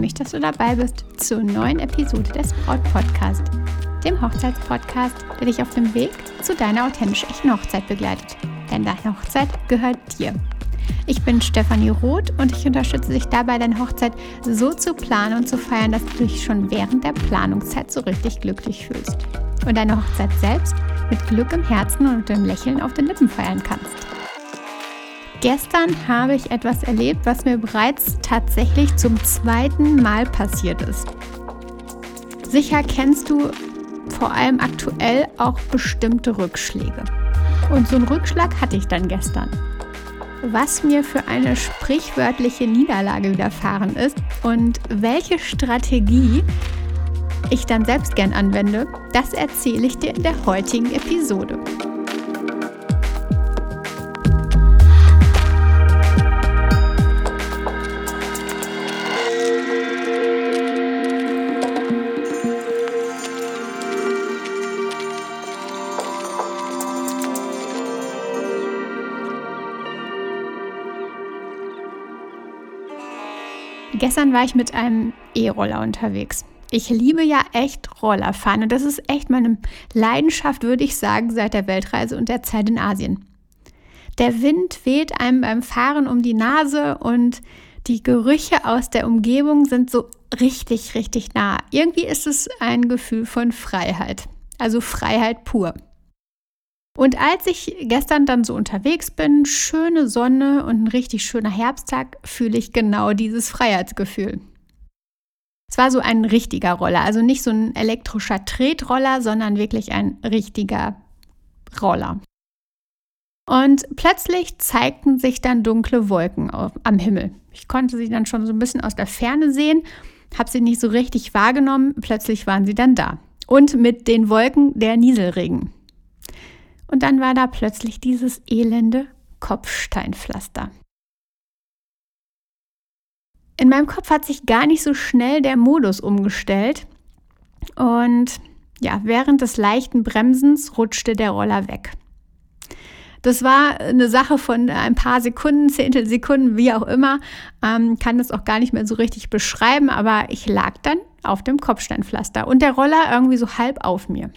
mich, dass du dabei bist zur neuen Episode des Braut Podcast, dem Hochzeitspodcast, der dich auf dem Weg zu deiner authentisch echten Hochzeit begleitet. Denn deine Hochzeit gehört dir. Ich bin Stefanie Roth und ich unterstütze dich dabei, deine Hochzeit so zu planen und zu feiern, dass du dich schon während der Planungszeit so richtig glücklich fühlst. Und deine Hochzeit selbst mit Glück im Herzen und dem Lächeln auf den Lippen feiern kannst. Gestern habe ich etwas erlebt, was mir bereits tatsächlich zum zweiten Mal passiert ist. Sicher kennst du vor allem aktuell auch bestimmte Rückschläge. Und so einen Rückschlag hatte ich dann gestern. Was mir für eine sprichwörtliche Niederlage widerfahren ist und welche Strategie ich dann selbst gern anwende, das erzähle ich dir in der heutigen Episode. Gestern war ich mit einem E-Roller unterwegs. Ich liebe ja echt Rollerfahren und das ist echt meine Leidenschaft, würde ich sagen, seit der Weltreise und der Zeit in Asien. Der Wind weht einem beim Fahren um die Nase und die Gerüche aus der Umgebung sind so richtig, richtig nah. Irgendwie ist es ein Gefühl von Freiheit. Also Freiheit pur. Und als ich gestern dann so unterwegs bin, schöne Sonne und ein richtig schöner Herbsttag, fühle ich genau dieses Freiheitsgefühl. Es war so ein richtiger Roller, also nicht so ein elektrischer Tretroller, sondern wirklich ein richtiger Roller. Und plötzlich zeigten sich dann dunkle Wolken am Himmel. Ich konnte sie dann schon so ein bisschen aus der Ferne sehen, habe sie nicht so richtig wahrgenommen. Plötzlich waren sie dann da. Und mit den Wolken der Nieselregen. Und dann war da plötzlich dieses elende Kopfsteinpflaster. In meinem Kopf hat sich gar nicht so schnell der Modus umgestellt. Und ja, während des leichten Bremsens rutschte der Roller weg. Das war eine Sache von ein paar Sekunden, Zehntelsekunden, wie auch immer. Ähm, kann das auch gar nicht mehr so richtig beschreiben, aber ich lag dann auf dem Kopfsteinpflaster und der Roller irgendwie so halb auf mir.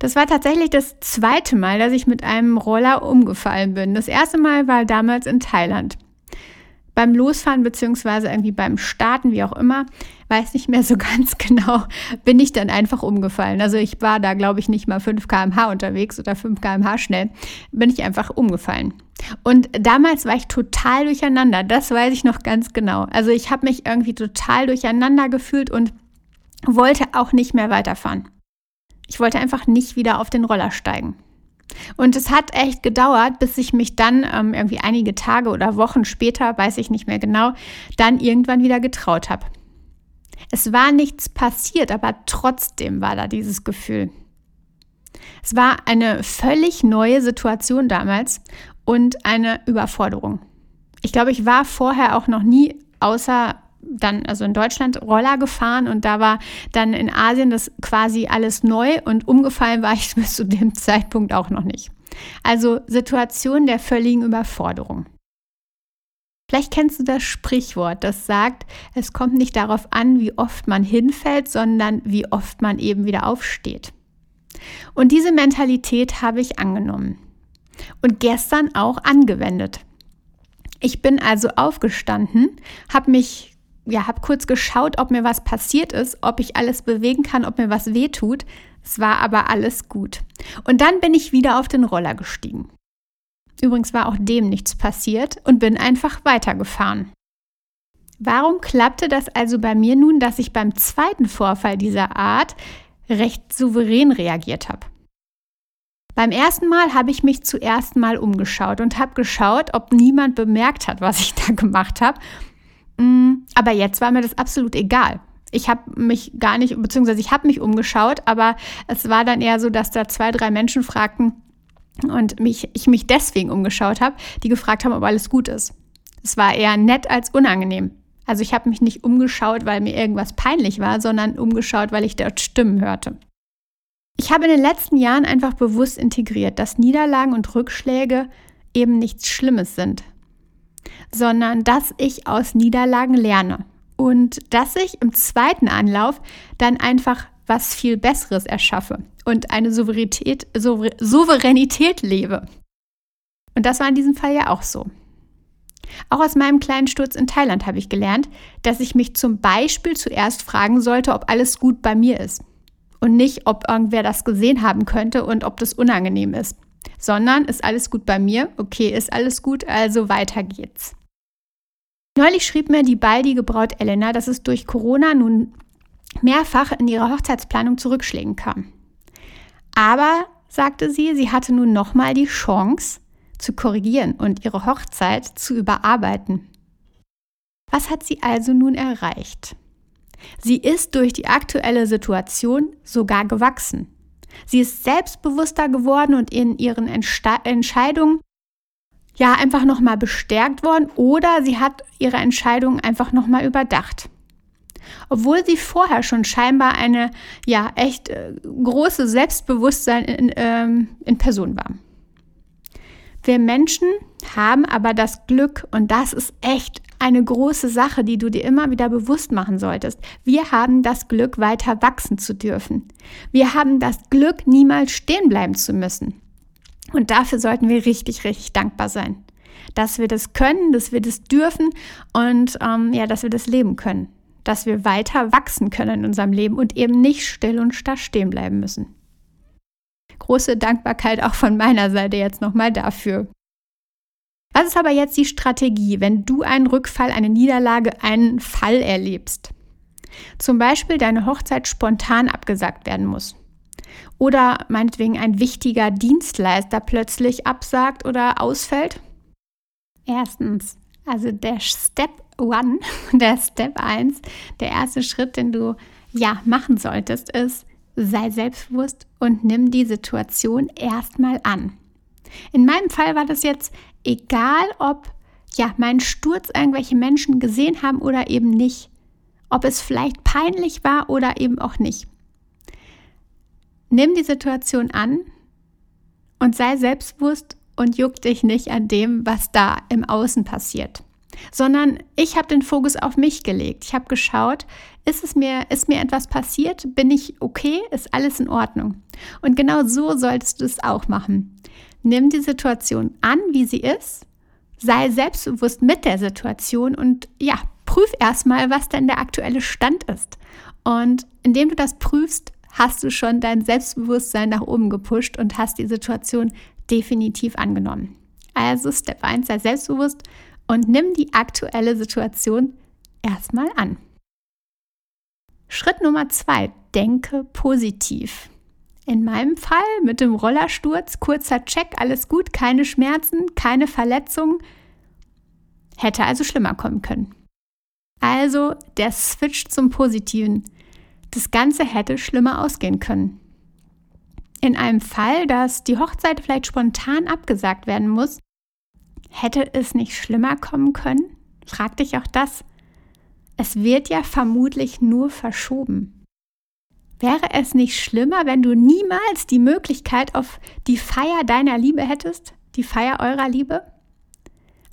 Das war tatsächlich das zweite Mal, dass ich mit einem Roller umgefallen bin. Das erste Mal war damals in Thailand. Beim Losfahren beziehungsweise irgendwie beim Starten, wie auch immer, weiß nicht mehr so ganz genau, bin ich dann einfach umgefallen. Also ich war da, glaube ich, nicht mal 5 km/h unterwegs oder 5 km/h schnell, bin ich einfach umgefallen. Und damals war ich total durcheinander, das weiß ich noch ganz genau. Also ich habe mich irgendwie total durcheinander gefühlt und wollte auch nicht mehr weiterfahren. Ich wollte einfach nicht wieder auf den Roller steigen. Und es hat echt gedauert, bis ich mich dann ähm, irgendwie einige Tage oder Wochen später, weiß ich nicht mehr genau, dann irgendwann wieder getraut habe. Es war nichts passiert, aber trotzdem war da dieses Gefühl. Es war eine völlig neue Situation damals und eine Überforderung. Ich glaube, ich war vorher auch noch nie außer dann, also in Deutschland, Roller gefahren und da war dann in Asien das quasi alles neu und umgefallen war ich bis zu dem Zeitpunkt auch noch nicht. Also Situation der völligen Überforderung. Vielleicht kennst du das Sprichwort, das sagt, es kommt nicht darauf an, wie oft man hinfällt, sondern wie oft man eben wieder aufsteht. Und diese Mentalität habe ich angenommen und gestern auch angewendet. Ich bin also aufgestanden, habe mich ja, habe kurz geschaut, ob mir was passiert ist, ob ich alles bewegen kann, ob mir was wehtut. Es war aber alles gut. Und dann bin ich wieder auf den Roller gestiegen. Übrigens war auch dem nichts passiert und bin einfach weitergefahren. Warum klappte das also bei mir nun, dass ich beim zweiten Vorfall dieser Art recht souverän reagiert habe? Beim ersten Mal habe ich mich zuerst mal umgeschaut und habe geschaut, ob niemand bemerkt hat, was ich da gemacht habe aber jetzt war mir das absolut egal. Ich habe mich gar nicht, beziehungsweise ich habe mich umgeschaut, aber es war dann eher so, dass da zwei, drei Menschen fragten und mich, ich mich deswegen umgeschaut habe, die gefragt haben, ob alles gut ist. Es war eher nett als unangenehm. Also ich habe mich nicht umgeschaut, weil mir irgendwas peinlich war, sondern umgeschaut, weil ich dort Stimmen hörte. Ich habe in den letzten Jahren einfach bewusst integriert, dass Niederlagen und Rückschläge eben nichts Schlimmes sind, sondern dass ich aus Niederlagen lerne und dass ich im zweiten Anlauf dann einfach was viel Besseres erschaffe und eine Souveränität, Souveränität lebe. Und das war in diesem Fall ja auch so. Auch aus meinem kleinen Sturz in Thailand habe ich gelernt, dass ich mich zum Beispiel zuerst fragen sollte, ob alles gut bei mir ist. Und nicht, ob irgendwer das gesehen haben könnte und ob das unangenehm ist. Sondern ist alles gut bei mir? Okay, ist alles gut, also weiter geht's. Neulich schrieb mir die baldige Braut Elena, dass es durch Corona nun mehrfach in ihrer Hochzeitsplanung zurückschlägen kam. Aber, sagte sie, sie hatte nun nochmal die Chance zu korrigieren und ihre Hochzeit zu überarbeiten. Was hat sie also nun erreicht? Sie ist durch die aktuelle Situation sogar gewachsen. Sie ist selbstbewusster geworden und in ihren Entste Entscheidungen ja einfach nochmal bestärkt worden oder sie hat ihre Entscheidungen einfach nochmal überdacht. Obwohl sie vorher schon scheinbar eine ja echt äh, große Selbstbewusstsein in, ähm, in Person war. Wir Menschen haben aber das Glück, und das ist echt eine große Sache, die du dir immer wieder bewusst machen solltest. Wir haben das Glück, weiter wachsen zu dürfen. Wir haben das Glück, niemals stehen bleiben zu müssen. Und dafür sollten wir richtig, richtig dankbar sein. Dass wir das können, dass wir das dürfen und ähm, ja, dass wir das leben können. Dass wir weiter wachsen können in unserem Leben und eben nicht still und starr stehen bleiben müssen. Große Dankbarkeit auch von meiner Seite jetzt nochmal dafür. Was ist aber jetzt die Strategie, wenn du einen Rückfall, eine Niederlage, einen Fall erlebst? Zum Beispiel deine Hochzeit spontan abgesagt werden muss. Oder meinetwegen ein wichtiger Dienstleister plötzlich absagt oder ausfällt? Erstens, also der Step One, der Step 1, der erste Schritt, den du ja machen solltest, ist, sei selbstbewusst und nimm die Situation erstmal an. In meinem Fall war das jetzt egal, ob ja mein Sturz irgendwelche Menschen gesehen haben oder eben nicht, ob es vielleicht peinlich war oder eben auch nicht. Nimm die Situation an und sei selbstbewusst und juck dich nicht an dem, was da im Außen passiert sondern ich habe den Fokus auf mich gelegt. Ich habe geschaut, ist es mir, ist mir etwas passiert? Bin ich okay? Ist alles in Ordnung? Und genau so solltest du es auch machen. Nimm die Situation an, wie sie ist, sei selbstbewusst mit der Situation und ja, prüf erstmal, was denn der aktuelle Stand ist. Und indem du das prüfst, hast du schon dein Selbstbewusstsein nach oben gepusht und hast die Situation definitiv angenommen. Also Step 1, sei selbstbewusst und nimm die aktuelle Situation erstmal an. Schritt Nummer zwei, denke positiv. In meinem Fall mit dem Rollersturz, kurzer Check, alles gut, keine Schmerzen, keine Verletzungen. Hätte also schlimmer kommen können. Also der Switch zum Positiven. Das Ganze hätte schlimmer ausgehen können. In einem Fall, dass die Hochzeit vielleicht spontan abgesagt werden muss, Hätte es nicht schlimmer kommen können? Frag dich auch das. Es wird ja vermutlich nur verschoben. Wäre es nicht schlimmer, wenn du niemals die Möglichkeit auf die Feier deiner Liebe hättest? Die Feier eurer Liebe?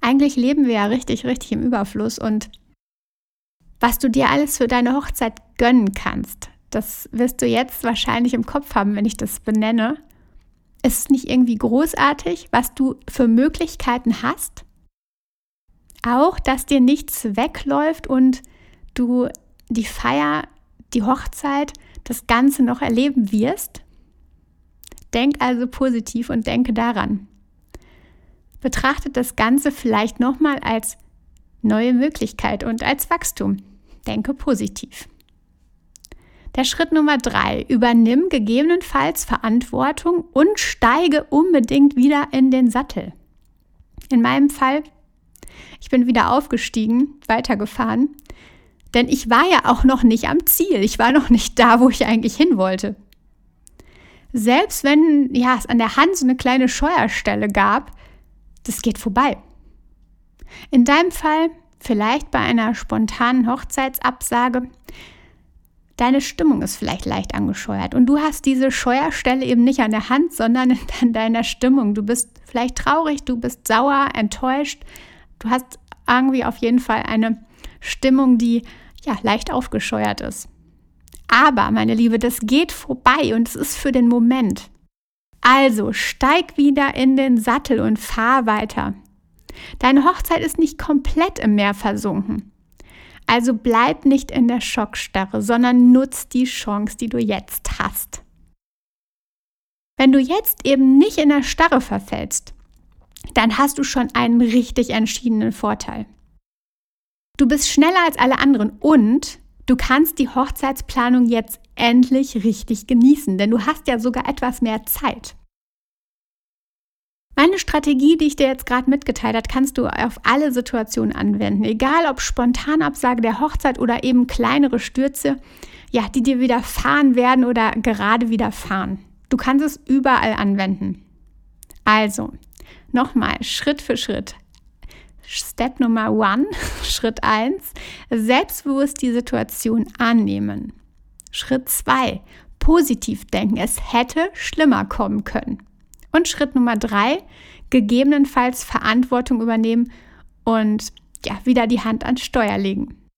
Eigentlich leben wir ja richtig, richtig im Überfluss und was du dir alles für deine Hochzeit gönnen kannst, das wirst du jetzt wahrscheinlich im Kopf haben, wenn ich das benenne. Ist es nicht irgendwie großartig, was du für Möglichkeiten hast? Auch, dass dir nichts wegläuft und du die Feier, die Hochzeit, das Ganze noch erleben wirst? Denk also positiv und denke daran. Betrachte das Ganze vielleicht nochmal als neue Möglichkeit und als Wachstum. Denke positiv. Der Schritt Nummer drei, übernimm gegebenenfalls Verantwortung und steige unbedingt wieder in den Sattel. In meinem Fall, ich bin wieder aufgestiegen, weitergefahren, denn ich war ja auch noch nicht am Ziel. Ich war noch nicht da, wo ich eigentlich hin wollte. Selbst wenn ja, es an der Hand so eine kleine Scheuerstelle gab, das geht vorbei. In deinem Fall vielleicht bei einer spontanen Hochzeitsabsage deine Stimmung ist vielleicht leicht angescheuert und du hast diese Scheuerstelle eben nicht an der Hand, sondern in deiner Stimmung. Du bist vielleicht traurig, du bist sauer, enttäuscht. Du hast irgendwie auf jeden Fall eine Stimmung, die ja, leicht aufgescheuert ist. Aber, meine Liebe, das geht vorbei und es ist für den Moment. Also steig wieder in den Sattel und fahr weiter. Deine Hochzeit ist nicht komplett im Meer versunken. Also bleib nicht in der Schockstarre, sondern nutz die Chance, die du jetzt hast. Wenn du jetzt eben nicht in der Starre verfällst, dann hast du schon einen richtig entschiedenen Vorteil. Du bist schneller als alle anderen und du kannst die Hochzeitsplanung jetzt endlich richtig genießen, denn du hast ja sogar etwas mehr Zeit. Meine Strategie, die ich dir jetzt gerade mitgeteilt habe, kannst du auf alle Situationen anwenden. Egal ob Spontanabsage der Hochzeit oder eben kleinere Stürze, ja, die dir widerfahren werden oder gerade widerfahren. Du kannst es überall anwenden. Also, nochmal, Schritt für Schritt. Step Nummer one, Schritt eins: selbstbewusst die Situation annehmen. Schritt zwei: positiv denken. Es hätte schlimmer kommen können. Und Schritt Nummer drei, gegebenenfalls Verantwortung übernehmen und ja, wieder die Hand ans Steuer legen.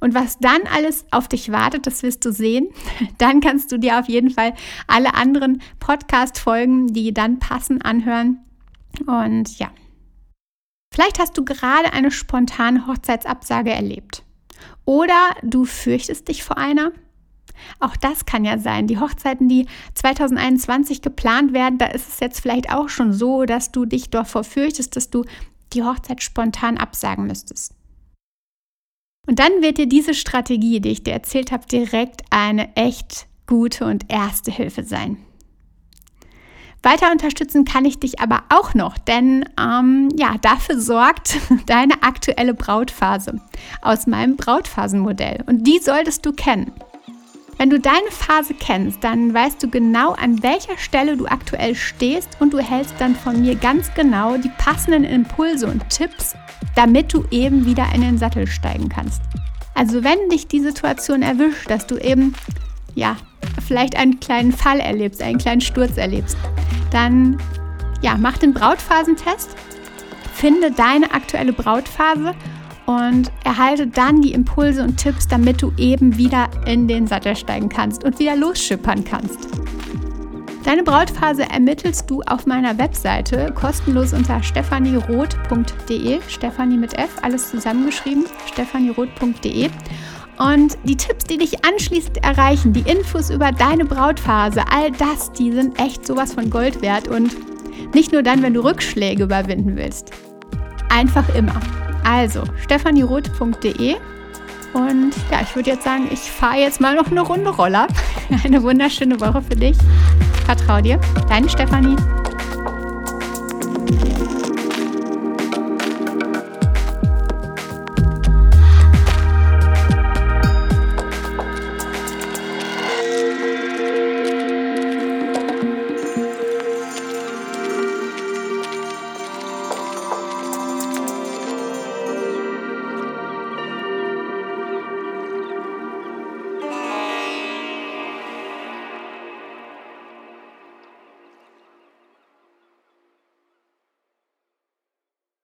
Und was dann alles auf dich wartet, das wirst du sehen. Dann kannst du dir auf jeden Fall alle anderen Podcast-Folgen, die dann passen, anhören. Und ja, vielleicht hast du gerade eine spontane Hochzeitsabsage erlebt. Oder du fürchtest dich vor einer auch das kann ja sein. Die Hochzeiten, die 2021 geplant werden, da ist es jetzt vielleicht auch schon so, dass du dich davor fürchtest, dass du die Hochzeit spontan absagen müsstest. Und dann wird dir diese Strategie, die ich dir erzählt habe, direkt eine echt gute und erste Hilfe sein. Weiter unterstützen kann ich dich aber auch noch, denn ähm, ja, dafür sorgt deine aktuelle Brautphase aus meinem Brautphasenmodell. Und die solltest du kennen. Wenn du deine Phase kennst, dann weißt du genau, an welcher Stelle du aktuell stehst und du hältst dann von mir ganz genau die passenden Impulse und Tipps, damit du eben wieder in den Sattel steigen kannst. Also wenn dich die Situation erwischt, dass du eben, ja, vielleicht einen kleinen Fall erlebst, einen kleinen Sturz erlebst, dann, ja, mach den Brautphasentest, finde deine aktuelle Brautphase und erhalte dann die Impulse und Tipps, damit du eben wieder in den Sattel steigen kannst und wieder losschippern kannst. Deine Brautphase ermittelst du auf meiner Webseite kostenlos unter stephanieroth.de, Stephanie mit F, alles zusammengeschrieben, stephanieroth.de. Und die Tipps, die dich anschließend erreichen, die Infos über deine Brautphase, all das, die sind echt sowas von Gold wert und nicht nur dann, wenn du Rückschläge überwinden willst. Einfach immer. Also, stephanieroth.de. Und ja, ich würde jetzt sagen, ich fahre jetzt mal noch eine Runde Roller. Eine wunderschöne Woche für dich. Vertrau dir. Deine Stefanie.